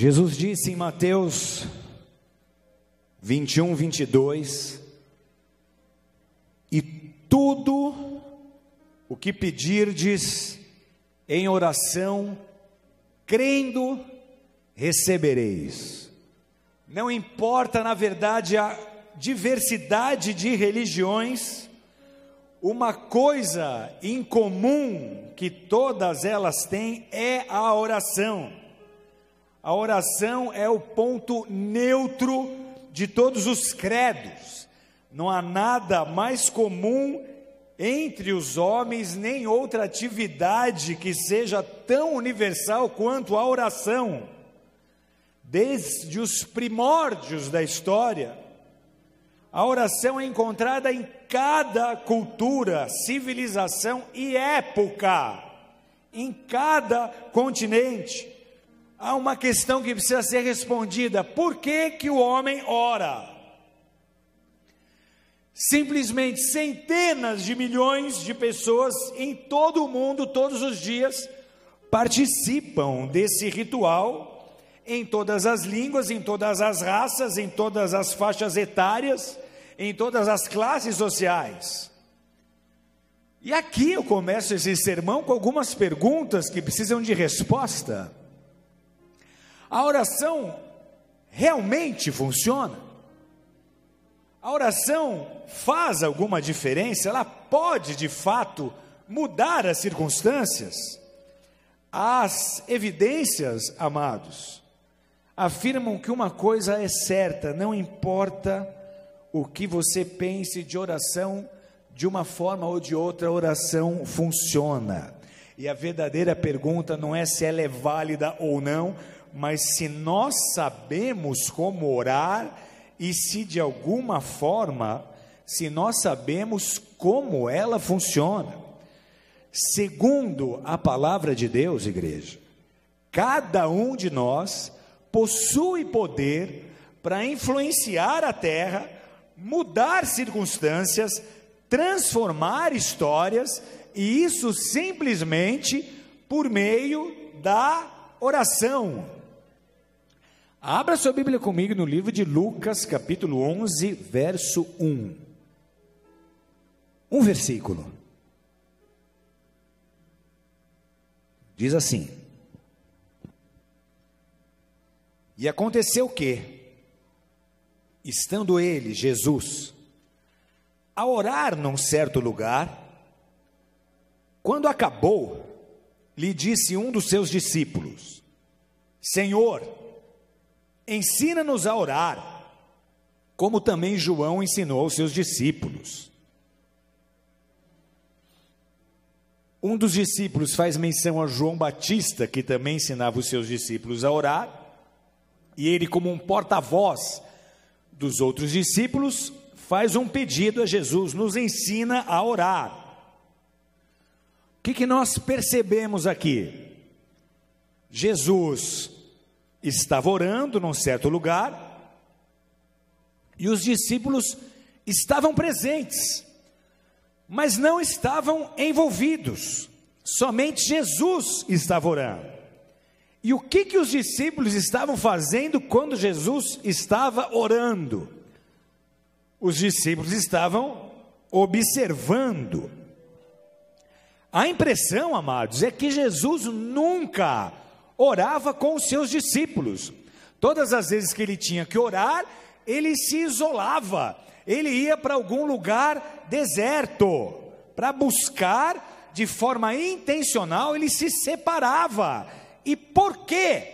Jesus disse em Mateus 21, 22: E tudo o que pedirdes em oração, crendo, recebereis. Não importa, na verdade, a diversidade de religiões, uma coisa em comum que todas elas têm é a oração. A oração é o ponto neutro de todos os credos. Não há nada mais comum entre os homens, nem outra atividade que seja tão universal quanto a oração. Desde os primórdios da história, a oração é encontrada em cada cultura, civilização e época, em cada continente há uma questão que precisa ser respondida: por que, que o homem ora? Simplesmente centenas de milhões de pessoas em todo o mundo, todos os dias, participam desse ritual, em todas as línguas, em todas as raças, em todas as faixas etárias, em todas as classes sociais. E aqui eu começo esse sermão com algumas perguntas que precisam de resposta. A oração realmente funciona? A oração faz alguma diferença? Ela pode de fato mudar as circunstâncias? As evidências, amados, afirmam que uma coisa é certa: não importa o que você pense de oração, de uma forma ou de outra, a oração funciona. E a verdadeira pergunta não é se ela é válida ou não, mas se nós sabemos como orar e se de alguma forma, se nós sabemos como ela funciona. Segundo a palavra de Deus, igreja, cada um de nós possui poder para influenciar a terra, mudar circunstâncias, transformar histórias, e isso simplesmente por meio da oração. Abra sua Bíblia comigo no livro de Lucas, capítulo 11, verso 1. Um versículo. Diz assim: E aconteceu que, estando ele, Jesus, a orar num certo lugar, quando acabou, lhe disse um dos seus discípulos: Senhor, Ensina-nos a orar, como também João ensinou aos seus discípulos. Um dos discípulos faz menção a João Batista, que também ensinava os seus discípulos a orar, e ele, como um porta-voz dos outros discípulos, faz um pedido a Jesus: nos ensina a orar. O que, que nós percebemos aqui? Jesus estava orando num certo lugar e os discípulos estavam presentes, mas não estavam envolvidos. Somente Jesus estava orando. E o que que os discípulos estavam fazendo quando Jesus estava orando? Os discípulos estavam observando. A impressão, amados, é que Jesus nunca orava com os seus discípulos. Todas as vezes que ele tinha que orar, ele se isolava, ele ia para algum lugar deserto, para buscar de forma intencional, ele se separava. E por quê?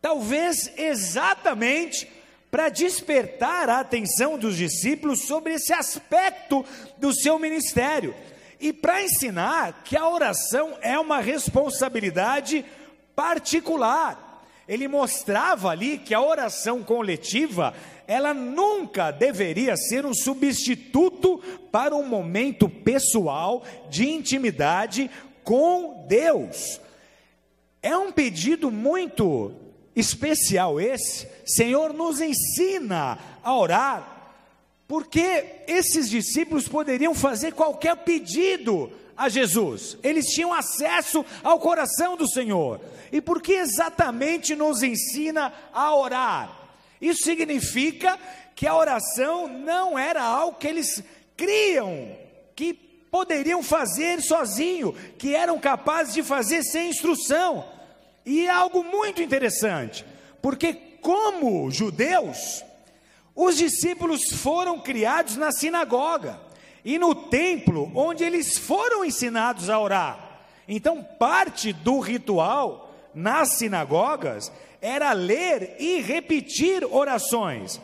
Talvez exatamente para despertar a atenção dos discípulos sobre esse aspecto do seu ministério e para ensinar que a oração é uma responsabilidade particular. Ele mostrava ali que a oração coletiva, ela nunca deveria ser um substituto para um momento pessoal de intimidade com Deus. É um pedido muito especial esse. Senhor, nos ensina a orar, porque esses discípulos poderiam fazer qualquer pedido a Jesus, eles tinham acesso ao coração do Senhor. E por que exatamente nos ensina a orar? Isso significa que a oração não era algo que eles criam, que poderiam fazer sozinho, que eram capazes de fazer sem instrução. E é algo muito interessante, porque como judeus, os discípulos foram criados na sinagoga e no templo onde eles foram ensinados a orar. Então, parte do ritual nas sinagogas era ler e repetir orações.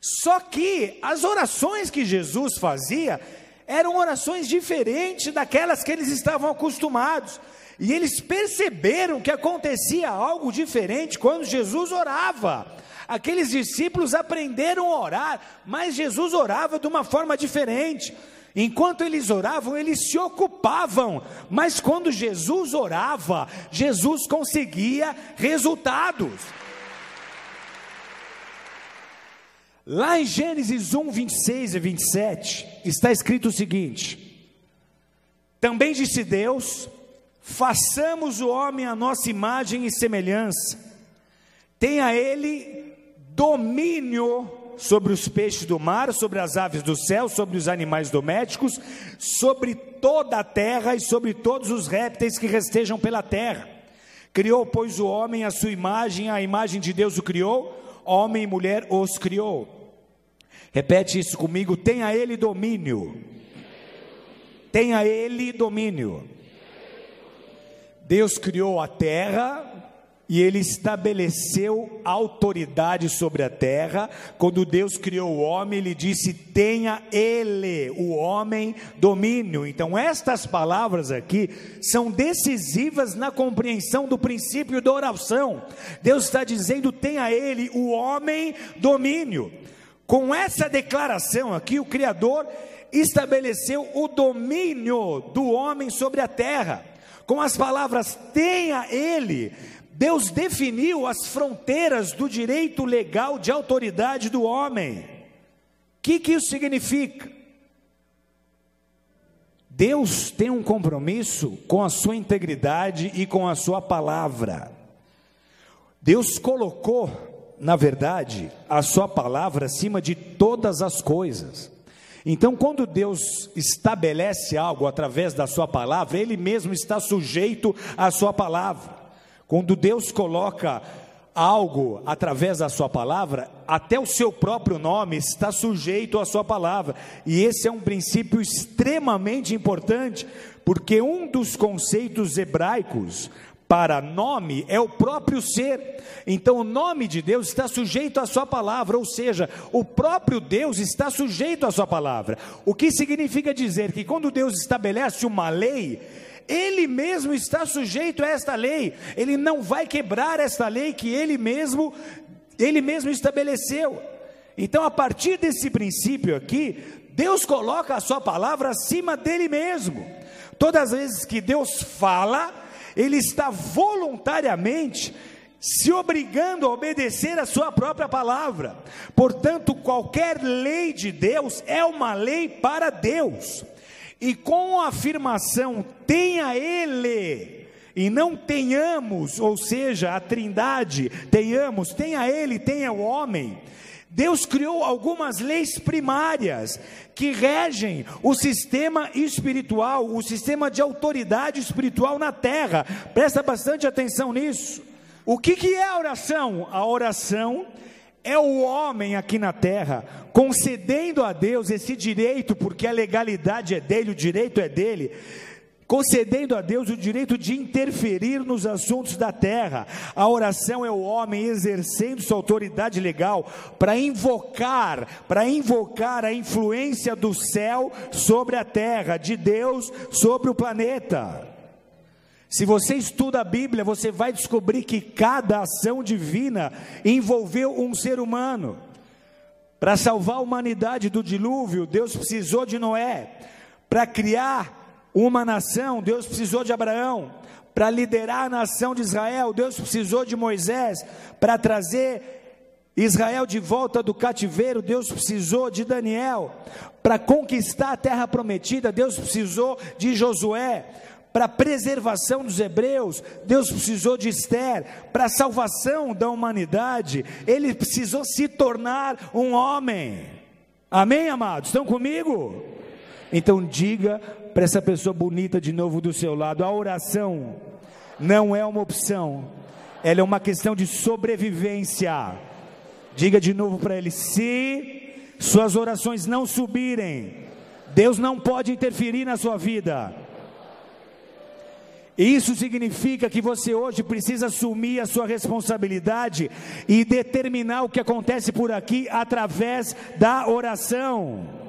Só que as orações que Jesus fazia eram orações diferentes daquelas que eles estavam acostumados. E eles perceberam que acontecia algo diferente quando Jesus orava. Aqueles discípulos aprenderam a orar, mas Jesus orava de uma forma diferente. Enquanto eles oravam, eles se ocupavam, mas quando Jesus orava, Jesus conseguia resultados. Lá em Gênesis 1, 26 e 27, está escrito o seguinte: Também disse Deus: façamos o homem à nossa imagem e semelhança, tenha ele domínio sobre os peixes do mar, sobre as aves do céu, sobre os animais domésticos, sobre toda a terra e sobre todos os répteis que rastejam pela terra. Criou, pois, o homem à sua imagem, a imagem de Deus o criou, homem e mulher os criou. Repete isso comigo: tenha ele domínio. Tenha ele domínio. Deus criou a terra e ele estabeleceu autoridade sobre a terra. Quando Deus criou o homem, ele disse: tenha ele, o homem, domínio. Então, estas palavras aqui são decisivas na compreensão do princípio da oração. Deus está dizendo: tenha ele, o homem, domínio. Com essa declaração aqui, o Criador estabeleceu o domínio do homem sobre a terra. Com as palavras tenha ele, Deus definiu as fronteiras do direito legal de autoridade do homem. O que, que isso significa? Deus tem um compromisso com a sua integridade e com a sua palavra. Deus colocou na verdade, a Sua palavra acima de todas as coisas. Então, quando Deus estabelece algo através da Sua palavra, Ele mesmo está sujeito à Sua palavra. Quando Deus coloca algo através da Sua palavra, até o seu próprio nome está sujeito à Sua palavra. E esse é um princípio extremamente importante, porque um dos conceitos hebraicos para nome é o próprio ser. Então o nome de Deus está sujeito à sua palavra, ou seja, o próprio Deus está sujeito à sua palavra. O que significa dizer que quando Deus estabelece uma lei, ele mesmo está sujeito a esta lei. Ele não vai quebrar esta lei que ele mesmo ele mesmo estabeleceu. Então, a partir desse princípio aqui, Deus coloca a sua palavra acima dele mesmo. Todas as vezes que Deus fala, ele está voluntariamente se obrigando a obedecer a sua própria palavra. Portanto, qualquer lei de Deus é uma lei para Deus. E com a afirmação tenha ele e não tenhamos, ou seja, a Trindade, tenhamos, tenha ele, tenha o homem Deus criou algumas leis primárias que regem o sistema espiritual, o sistema de autoridade espiritual na terra. Presta bastante atenção nisso. O que, que é a oração? A oração é o homem aqui na terra concedendo a Deus esse direito, porque a legalidade é dele, o direito é dele, concedendo a Deus o direito de interferir nos assuntos da terra. A oração é o homem exercendo sua autoridade legal para invocar, para invocar a influência do céu sobre a terra, de Deus sobre o planeta. Se você estuda a Bíblia, você vai descobrir que cada ação divina envolveu um ser humano. Para salvar a humanidade do dilúvio, Deus precisou de Noé. Para criar uma nação, Deus precisou de Abraão. Para liderar a nação de Israel, Deus precisou de Moisés. Para trazer Israel de volta do cativeiro, Deus precisou de Daniel. Para conquistar a terra prometida, Deus precisou de Josué. Para a preservação dos hebreus, Deus precisou de Esther. Para a salvação da humanidade, ele precisou se tornar um homem. Amém, amados? Estão comigo? Então diga para essa pessoa bonita de novo do seu lado: a oração não é uma opção, ela é uma questão de sobrevivência. Diga de novo para ele: se suas orações não subirem, Deus não pode interferir na sua vida. Isso significa que você hoje precisa assumir a sua responsabilidade e determinar o que acontece por aqui através da oração.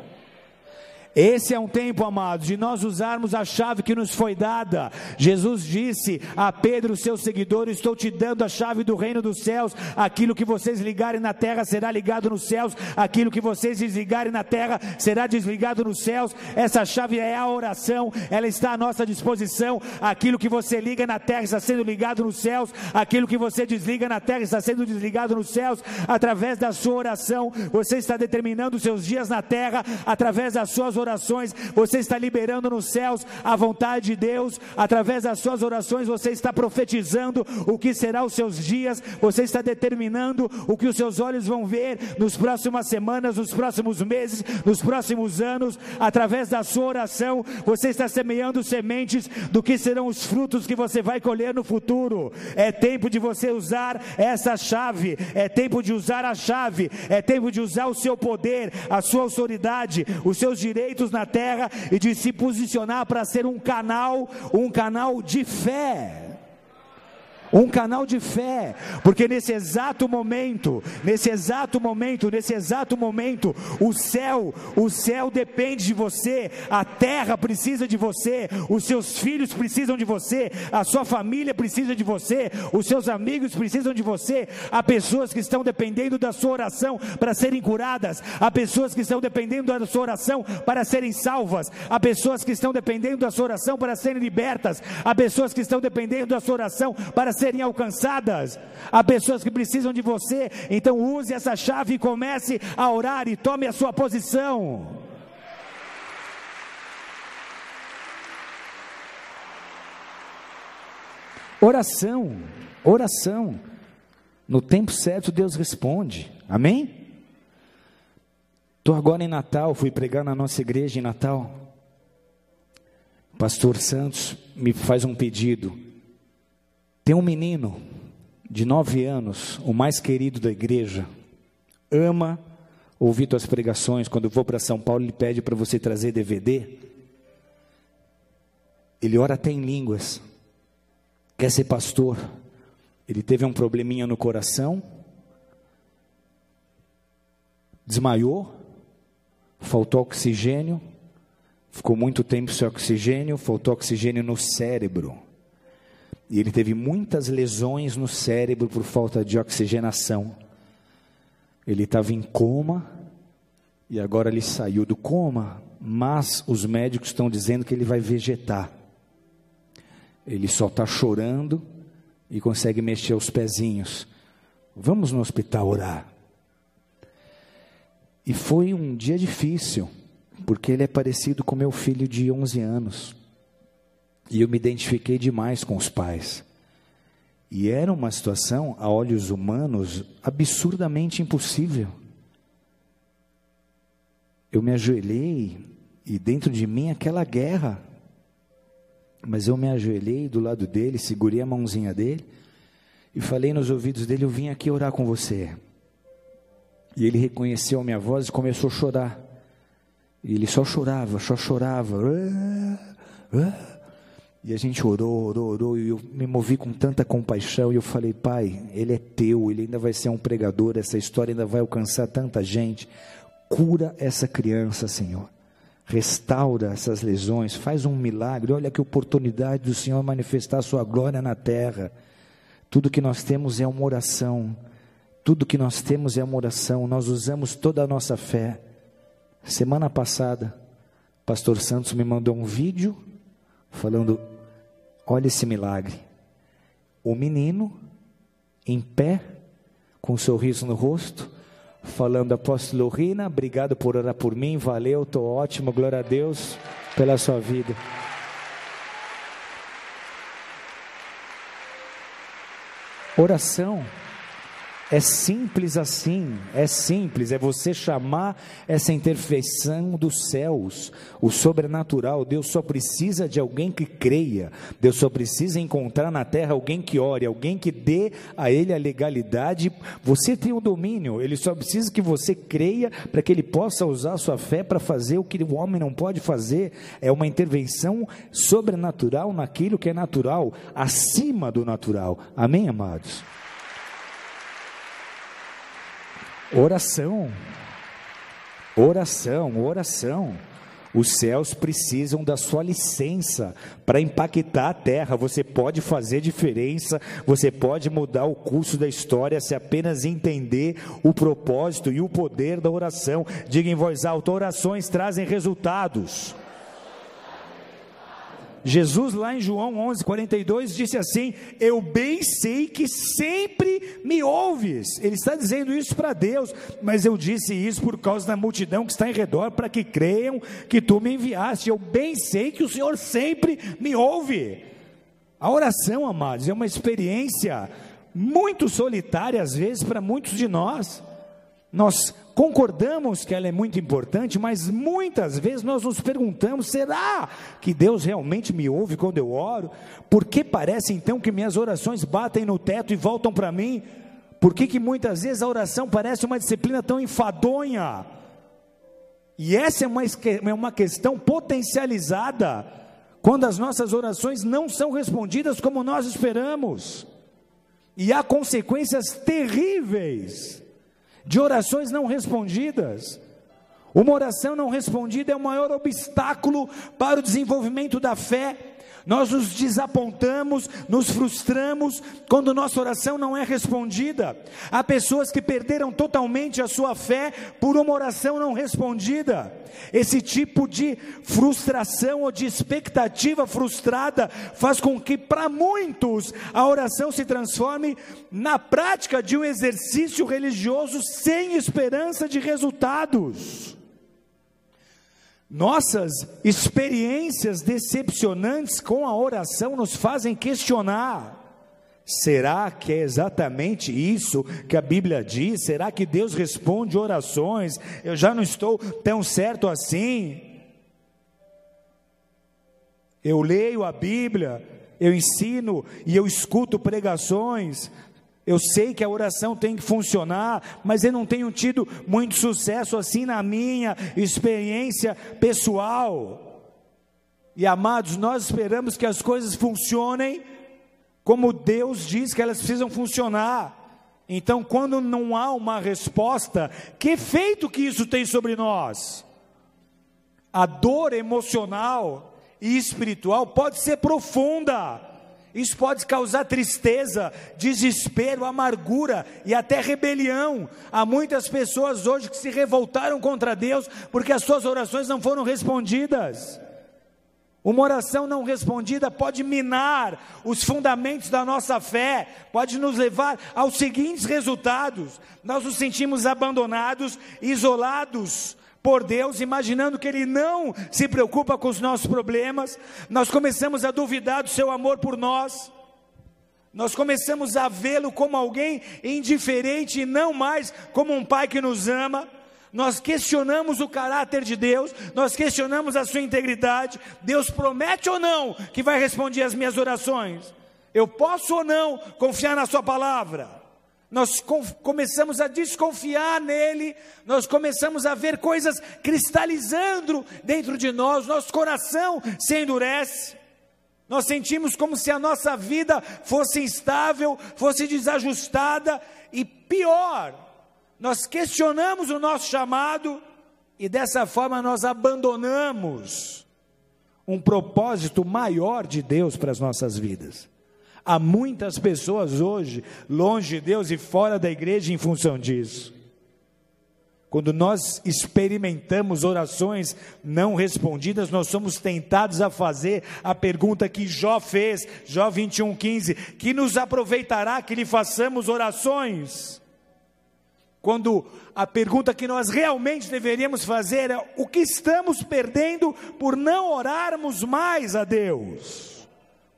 Esse é um tempo, amados, de nós usarmos a chave que nos foi dada. Jesus disse a Pedro, seu seguidor: Estou te dando a chave do reino dos céus. Aquilo que vocês ligarem na terra será ligado nos céus, aquilo que vocês desligarem na terra será desligado nos céus. Essa chave é a oração, ela está à nossa disposição. Aquilo que você liga na terra está sendo ligado nos céus, aquilo que você desliga na terra está sendo desligado nos céus. Através da sua oração, você está determinando seus dias na terra, através das suas orações, você está liberando nos céus a vontade de Deus, através das suas orações, você está profetizando o que será os seus dias, você está determinando o que os seus olhos vão ver nos próximas semanas, nos próximos meses, nos próximos anos, através da sua oração, você está semeando sementes do que serão os frutos que você vai colher no futuro. É tempo de você usar essa chave, é tempo de usar a chave, é tempo de usar o seu poder, a sua autoridade, os seus direitos feitos na terra e de se posicionar para ser um canal, um canal de fé um canal de fé, porque nesse exato momento, nesse exato momento, nesse exato momento, o céu, o céu depende de você, a terra precisa de você, os seus filhos precisam de você, a sua família precisa de você, os seus amigos precisam de você. Há pessoas que estão dependendo da sua oração para serem curadas, há pessoas que estão dependendo da sua oração para serem salvas, há pessoas que estão dependendo da sua oração para serem libertas, há pessoas que estão dependendo da sua oração para serem alcançadas. Há pessoas que precisam de você, então use essa chave e comece a orar e tome a sua posição. Oração, oração. No tempo certo Deus responde. Amém? Estou agora em Natal, fui pregar na nossa igreja em Natal. Pastor Santos me faz um pedido. Tem um menino de nove anos, o mais querido da igreja, ama ouvir tuas pregações. Quando eu vou para São Paulo, ele pede para você trazer DVD. Ele ora até em línguas. Quer ser pastor. Ele teve um probleminha no coração. Desmaiou. Faltou oxigênio. Ficou muito tempo sem oxigênio. Faltou oxigênio no cérebro. E ele teve muitas lesões no cérebro por falta de oxigenação. Ele estava em coma e agora ele saiu do coma, mas os médicos estão dizendo que ele vai vegetar. Ele só está chorando e consegue mexer os pezinhos. Vamos no hospital orar. E foi um dia difícil, porque ele é parecido com meu filho de 11 anos. E eu me identifiquei demais com os pais. E era uma situação, a olhos humanos, absurdamente impossível. Eu me ajoelhei e dentro de mim aquela guerra. Mas eu me ajoelhei do lado dele, segurei a mãozinha dele e falei nos ouvidos dele: Eu vim aqui orar com você. E ele reconheceu a minha voz e começou a chorar. E ele só chorava, só chorava. Ah, ah. E a gente orou, orou, orou, e eu me movi com tanta compaixão, e eu falei, pai, ele é teu, ele ainda vai ser um pregador, essa história ainda vai alcançar tanta gente. Cura essa criança, Senhor. Restaura essas lesões, faz um milagre. Olha que oportunidade do Senhor manifestar a sua glória na terra. Tudo que nós temos é uma oração. Tudo que nós temos é uma oração. Nós usamos toda a nossa fé. Semana passada, Pastor Santos me mandou um vídeo falando Olha esse milagre. O menino, em pé, com um sorriso no rosto, falando: Apóstolo Rina, obrigado por orar por mim, valeu, estou ótimo, glória a Deus pela sua vida. Oração é simples assim, é simples, é você chamar essa intervenção dos céus, o sobrenatural. Deus só precisa de alguém que creia, Deus só precisa encontrar na terra alguém que ore, alguém que dê a ele a legalidade. Você tem o domínio, ele só precisa que você creia para que ele possa usar a sua fé para fazer o que o homem não pode fazer. É uma intervenção sobrenatural naquilo que é natural, acima do natural. Amém, amados? Oração. Oração, oração. Os céus precisam da sua licença para impactar a terra. Você pode fazer diferença, você pode mudar o curso da história se apenas entender o propósito e o poder da oração. Diga em voz alta: orações trazem resultados. Jesus, lá em João 11, 42, disse assim: Eu bem sei que sempre me ouves. Ele está dizendo isso para Deus, mas eu disse isso por causa da multidão que está em redor, para que creiam que tu me enviaste. Eu bem sei que o Senhor sempre me ouve. A oração, amados, é uma experiência muito solitária, às vezes, para muitos de nós. Nós concordamos que ela é muito importante, mas muitas vezes nós nos perguntamos: será que Deus realmente me ouve quando eu oro? Por que parece então que minhas orações batem no teto e voltam para mim? Por que, que muitas vezes a oração parece uma disciplina tão enfadonha? E essa é uma, é uma questão potencializada quando as nossas orações não são respondidas como nós esperamos, e há consequências terríveis de orações não respondidas. Uma oração não respondida é o maior obstáculo para o desenvolvimento da fé. Nós nos desapontamos, nos frustramos quando nossa oração não é respondida. Há pessoas que perderam totalmente a sua fé por uma oração não respondida. Esse tipo de frustração ou de expectativa frustrada faz com que, para muitos, a oração se transforme na prática de um exercício religioso sem esperança de resultados. Nossas experiências decepcionantes com a oração nos fazem questionar: será que é exatamente isso que a Bíblia diz? Será que Deus responde orações? Eu já não estou tão certo assim. Eu leio a Bíblia, eu ensino e eu escuto pregações, eu sei que a oração tem que funcionar, mas eu não tenho tido muito sucesso assim na minha experiência pessoal. E amados, nós esperamos que as coisas funcionem como Deus diz que elas precisam funcionar. Então, quando não há uma resposta, que efeito que isso tem sobre nós? A dor emocional e espiritual pode ser profunda isso pode causar tristeza, desespero, amargura e até rebelião. Há muitas pessoas hoje que se revoltaram contra Deus porque as suas orações não foram respondidas. Uma oração não respondida pode minar os fundamentos da nossa fé, pode nos levar aos seguintes resultados: nós nos sentimos abandonados, isolados, por Deus, imaginando que Ele não se preocupa com os nossos problemas, nós começamos a duvidar do Seu amor por nós, nós começamos a vê-lo como alguém indiferente e não mais como um Pai que nos ama. Nós questionamos o caráter de Deus, nós questionamos a sua integridade. Deus promete ou não que vai responder às minhas orações? Eu posso ou não confiar na Sua palavra? Nós começamos a desconfiar nele, nós começamos a ver coisas cristalizando dentro de nós, nosso coração se endurece. Nós sentimos como se a nossa vida fosse instável, fosse desajustada e pior, nós questionamos o nosso chamado e dessa forma nós abandonamos um propósito maior de Deus para as nossas vidas. Há muitas pessoas hoje longe de Deus e fora da igreja em função disso. Quando nós experimentamos orações não respondidas, nós somos tentados a fazer a pergunta que Jó fez, Jó 21:15, que nos aproveitará que lhe façamos orações? Quando a pergunta que nós realmente deveríamos fazer é: o que estamos perdendo por não orarmos mais a Deus?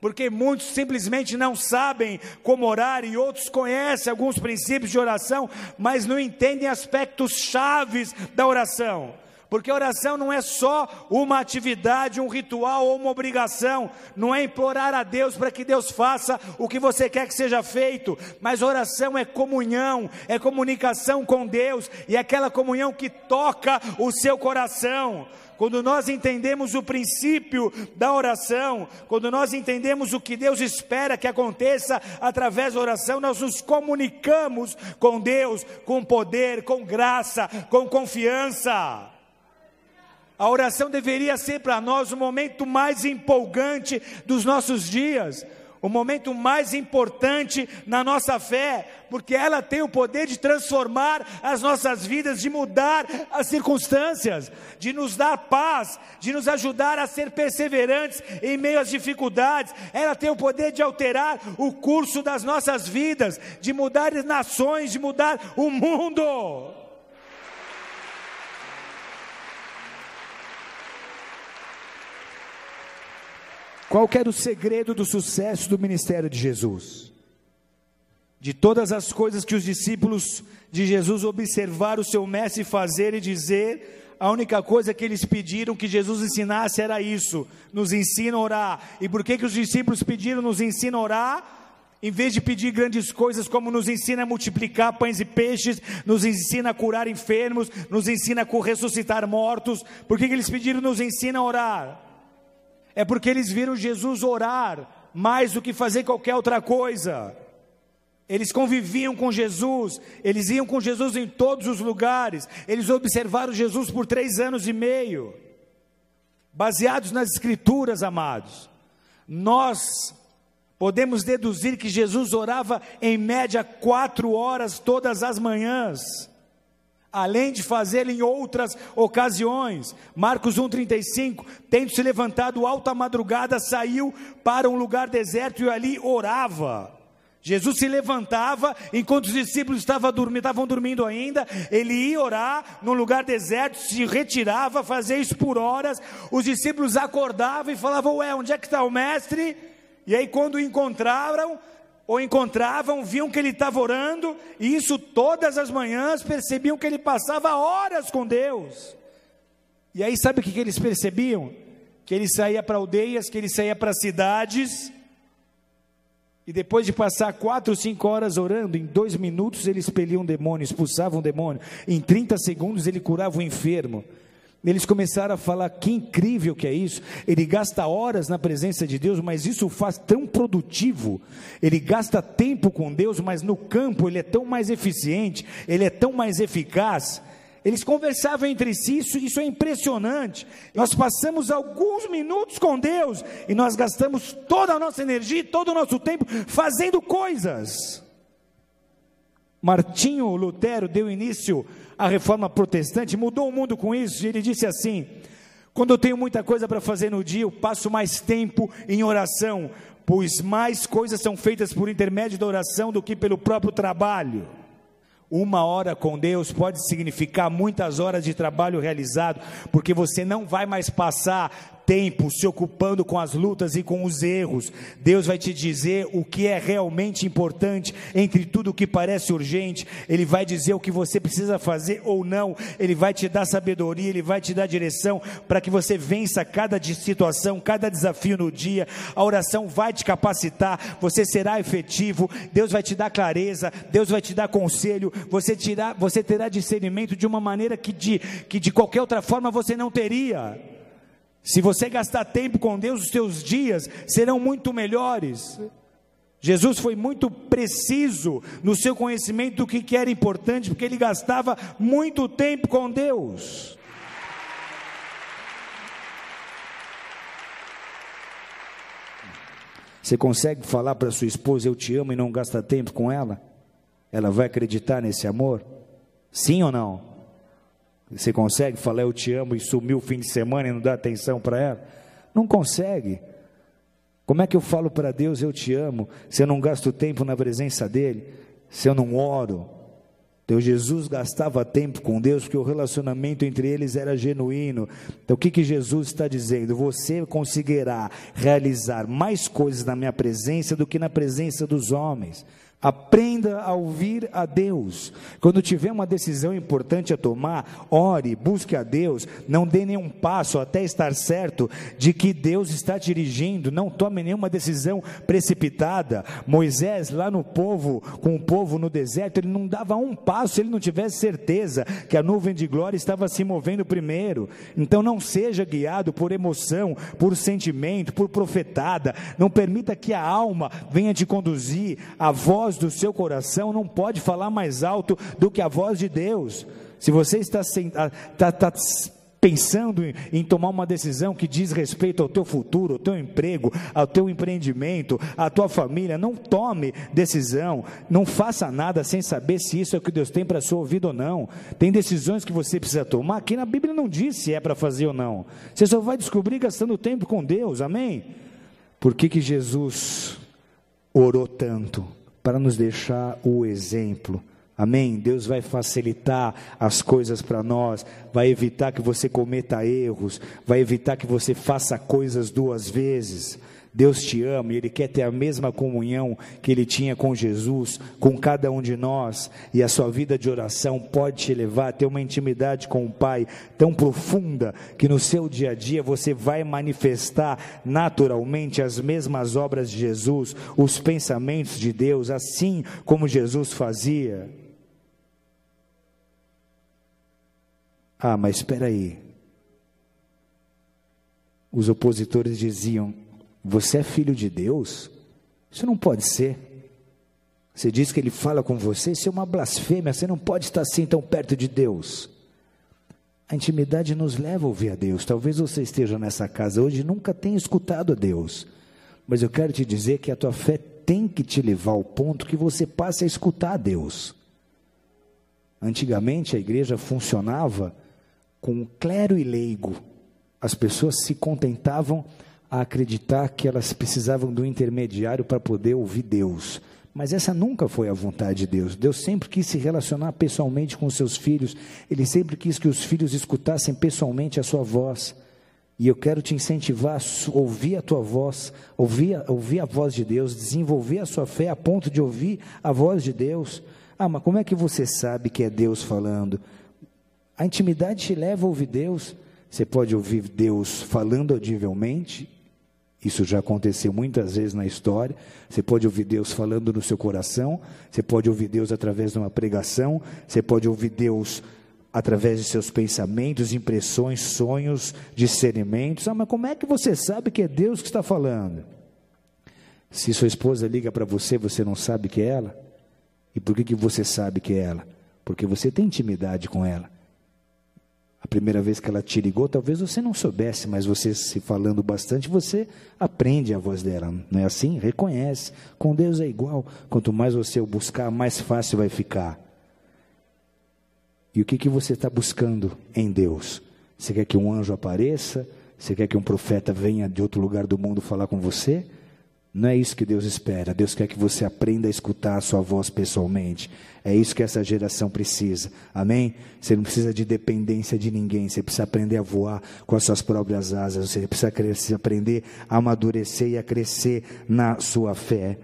Porque muitos simplesmente não sabem como orar e outros conhecem alguns princípios de oração, mas não entendem aspectos chaves da oração. Porque oração não é só uma atividade, um ritual ou uma obrigação, não é implorar a Deus para que Deus faça o que você quer que seja feito, mas oração é comunhão, é comunicação com Deus e é aquela comunhão que toca o seu coração. Quando nós entendemos o princípio da oração, quando nós entendemos o que Deus espera que aconteça através da oração, nós nos comunicamos com Deus com poder, com graça, com confiança. A oração deveria ser para nós o momento mais empolgante dos nossos dias, o momento mais importante na nossa fé, porque ela tem o poder de transformar as nossas vidas, de mudar as circunstâncias, de nos dar paz, de nos ajudar a ser perseverantes em meio às dificuldades. Ela tem o poder de alterar o curso das nossas vidas, de mudar as nações, de mudar o mundo. Qual era o segredo do sucesso do ministério de Jesus? De todas as coisas que os discípulos de Jesus observaram o seu mestre fazer e dizer, a única coisa que eles pediram que Jesus ensinasse era isso: nos ensina a orar. E por que, que os discípulos pediram nos ensina a orar? Em vez de pedir grandes coisas, como nos ensina a multiplicar pães e peixes, nos ensina a curar enfermos, nos ensina a ressuscitar mortos, por que, que eles pediram nos ensina a orar? É porque eles viram Jesus orar mais do que fazer qualquer outra coisa. Eles conviviam com Jesus, eles iam com Jesus em todos os lugares, eles observaram Jesus por três anos e meio, baseados nas Escrituras, amados. Nós podemos deduzir que Jesus orava em média quatro horas todas as manhãs além de fazê-lo em outras ocasiões. Marcos 1,35: Tendo se levantado alta madrugada, saiu para um lugar deserto e ali orava. Jesus se levantava enquanto os discípulos estavam dormindo, estavam dormindo ainda, ele ia orar num lugar deserto, se retirava, fazia isso por horas. Os discípulos acordavam e falavam: Ué, onde é que está o mestre? E aí, quando o encontraram, ou encontravam, viam que ele estava orando, e isso todas as manhãs percebiam que ele passava horas com Deus. E aí, sabe o que, que eles percebiam? Que ele saía para aldeias, que ele saía para cidades, e depois de passar quatro, cinco horas orando, em dois minutos ele expelia um demônio, expulsava um demônio, em 30 segundos ele curava o um enfermo. Eles começaram a falar que incrível que é isso. Ele gasta horas na presença de Deus, mas isso o faz tão produtivo. Ele gasta tempo com Deus, mas no campo ele é tão mais eficiente, ele é tão mais eficaz. Eles conversavam entre si, isso, isso é impressionante. Nós passamos alguns minutos com Deus e nós gastamos toda a nossa energia, todo o nosso tempo fazendo coisas. Martinho Lutero deu início à reforma protestante, mudou o mundo com isso, e ele disse assim: quando eu tenho muita coisa para fazer no dia, eu passo mais tempo em oração, pois mais coisas são feitas por intermédio da oração do que pelo próprio trabalho. Uma hora com Deus pode significar muitas horas de trabalho realizado, porque você não vai mais passar tempo se ocupando com as lutas e com os erros. Deus vai te dizer o que é realmente importante entre tudo o que parece urgente. Ele vai dizer o que você precisa fazer ou não. Ele vai te dar sabedoria, ele vai te dar direção para que você vença cada situação, cada desafio no dia. A oração vai te capacitar, você será efetivo. Deus vai te dar clareza, Deus vai te dar conselho. Você, tirar, você terá discernimento de uma maneira que de, que de qualquer outra forma você não teria. Se você gastar tempo com Deus, os seus dias serão muito melhores. Jesus foi muito preciso no seu conhecimento do que era importante, porque ele gastava muito tempo com Deus. Você consegue falar para sua esposa eu te amo e não gasta tempo com ela? Ela vai acreditar nesse amor? Sim ou não? Você consegue falar eu te amo e sumir o fim de semana e não dar atenção para ela? Não consegue. Como é que eu falo para Deus eu te amo se eu não gasto tempo na presença dele? Se eu não oro? Então Jesus gastava tempo com Deus porque o relacionamento entre eles era genuíno. Então o que, que Jesus está dizendo? Você conseguirá realizar mais coisas na minha presença do que na presença dos homens. Aprenda a ouvir a Deus. Quando tiver uma decisão importante a tomar, ore, busque a Deus. Não dê nenhum passo até estar certo de que Deus está dirigindo. Não tome nenhuma decisão precipitada. Moisés, lá no povo, com o povo no deserto, ele não dava um passo se ele não tivesse certeza que a nuvem de glória estava se movendo primeiro. Então não seja guiado por emoção, por sentimento, por profetada. Não permita que a alma venha te conduzir. A voz voz do seu coração não pode falar mais alto do que a voz de Deus. Se você está, está, está pensando em, tomar uma decisão que diz respeito ao teu futuro, ao teu emprego, ao teu empreendimento, à tua família, não tome decisão, não faça nada sem saber se isso é o que Deus tem para sua vida ou não. Tem decisões que você precisa tomar que na Bíblia não diz se é para fazer ou não. Você só vai descobrir gastando tempo com Deus, amém? Por que, que Jesus orou tanto? Para nos deixar o exemplo. Amém? Deus vai facilitar as coisas para nós, vai evitar que você cometa erros, vai evitar que você faça coisas duas vezes. Deus te ama e Ele quer ter a mesma comunhão que Ele tinha com Jesus, com cada um de nós, e a sua vida de oração pode te levar a ter uma intimidade com o Pai tão profunda que no seu dia a dia você vai manifestar naturalmente as mesmas obras de Jesus, os pensamentos de Deus, assim como Jesus fazia. Ah, mas espera aí. Os opositores diziam: você é filho de Deus? Isso não pode ser. Você diz que ele fala com você, isso é uma blasfêmia, você não pode estar assim tão perto de Deus. A intimidade nos leva a ouvir a Deus. Talvez você esteja nessa casa hoje e nunca tenha escutado a Deus. Mas eu quero te dizer que a tua fé tem que te levar ao ponto que você passe a escutar a Deus. Antigamente a igreja funcionava com clero e leigo. As pessoas se contentavam a acreditar que elas precisavam do intermediário para poder ouvir Deus. Mas essa nunca foi a vontade de Deus. Deus sempre quis se relacionar pessoalmente com os seus filhos. Ele sempre quis que os filhos escutassem pessoalmente a sua voz. E eu quero te incentivar a ouvir a tua voz, ouvir, ouvir a voz de Deus, desenvolver a sua fé a ponto de ouvir a voz de Deus. Ah, mas como é que você sabe que é Deus falando? A intimidade te leva a ouvir Deus. Você pode ouvir Deus falando audivelmente, isso já aconteceu muitas vezes na história. Você pode ouvir Deus falando no seu coração, você pode ouvir Deus através de uma pregação, você pode ouvir Deus através de seus pensamentos, impressões, sonhos, discernimentos. Ah, mas como é que você sabe que é Deus que está falando? Se sua esposa liga para você, você não sabe que é ela? E por que, que você sabe que é ela? Porque você tem intimidade com ela. A primeira vez que ela te ligou, talvez você não soubesse, mas você se falando bastante, você aprende a voz dela. Não é assim? Reconhece. Com Deus é igual. Quanto mais você o buscar, mais fácil vai ficar. E o que, que você está buscando em Deus? Você quer que um anjo apareça? Você quer que um profeta venha de outro lugar do mundo falar com você? Não é isso que Deus espera. Deus quer que você aprenda a escutar a sua voz pessoalmente. É isso que essa geração precisa. Amém? Você não precisa de dependência de ninguém. Você precisa aprender a voar com as suas próprias asas. Você precisa aprender a amadurecer e a crescer na sua fé.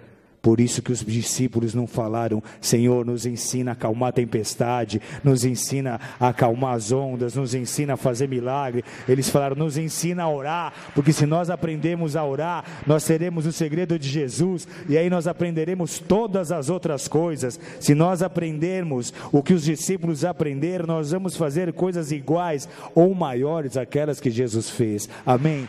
Por isso que os discípulos não falaram, Senhor, nos ensina a acalmar a tempestade, nos ensina a acalmar as ondas, nos ensina a fazer milagre. Eles falaram, nos ensina a orar, porque se nós aprendemos a orar, nós teremos o segredo de Jesus e aí nós aprenderemos todas as outras coisas. Se nós aprendermos o que os discípulos aprenderam, nós vamos fazer coisas iguais ou maiores àquelas que Jesus fez. Amém.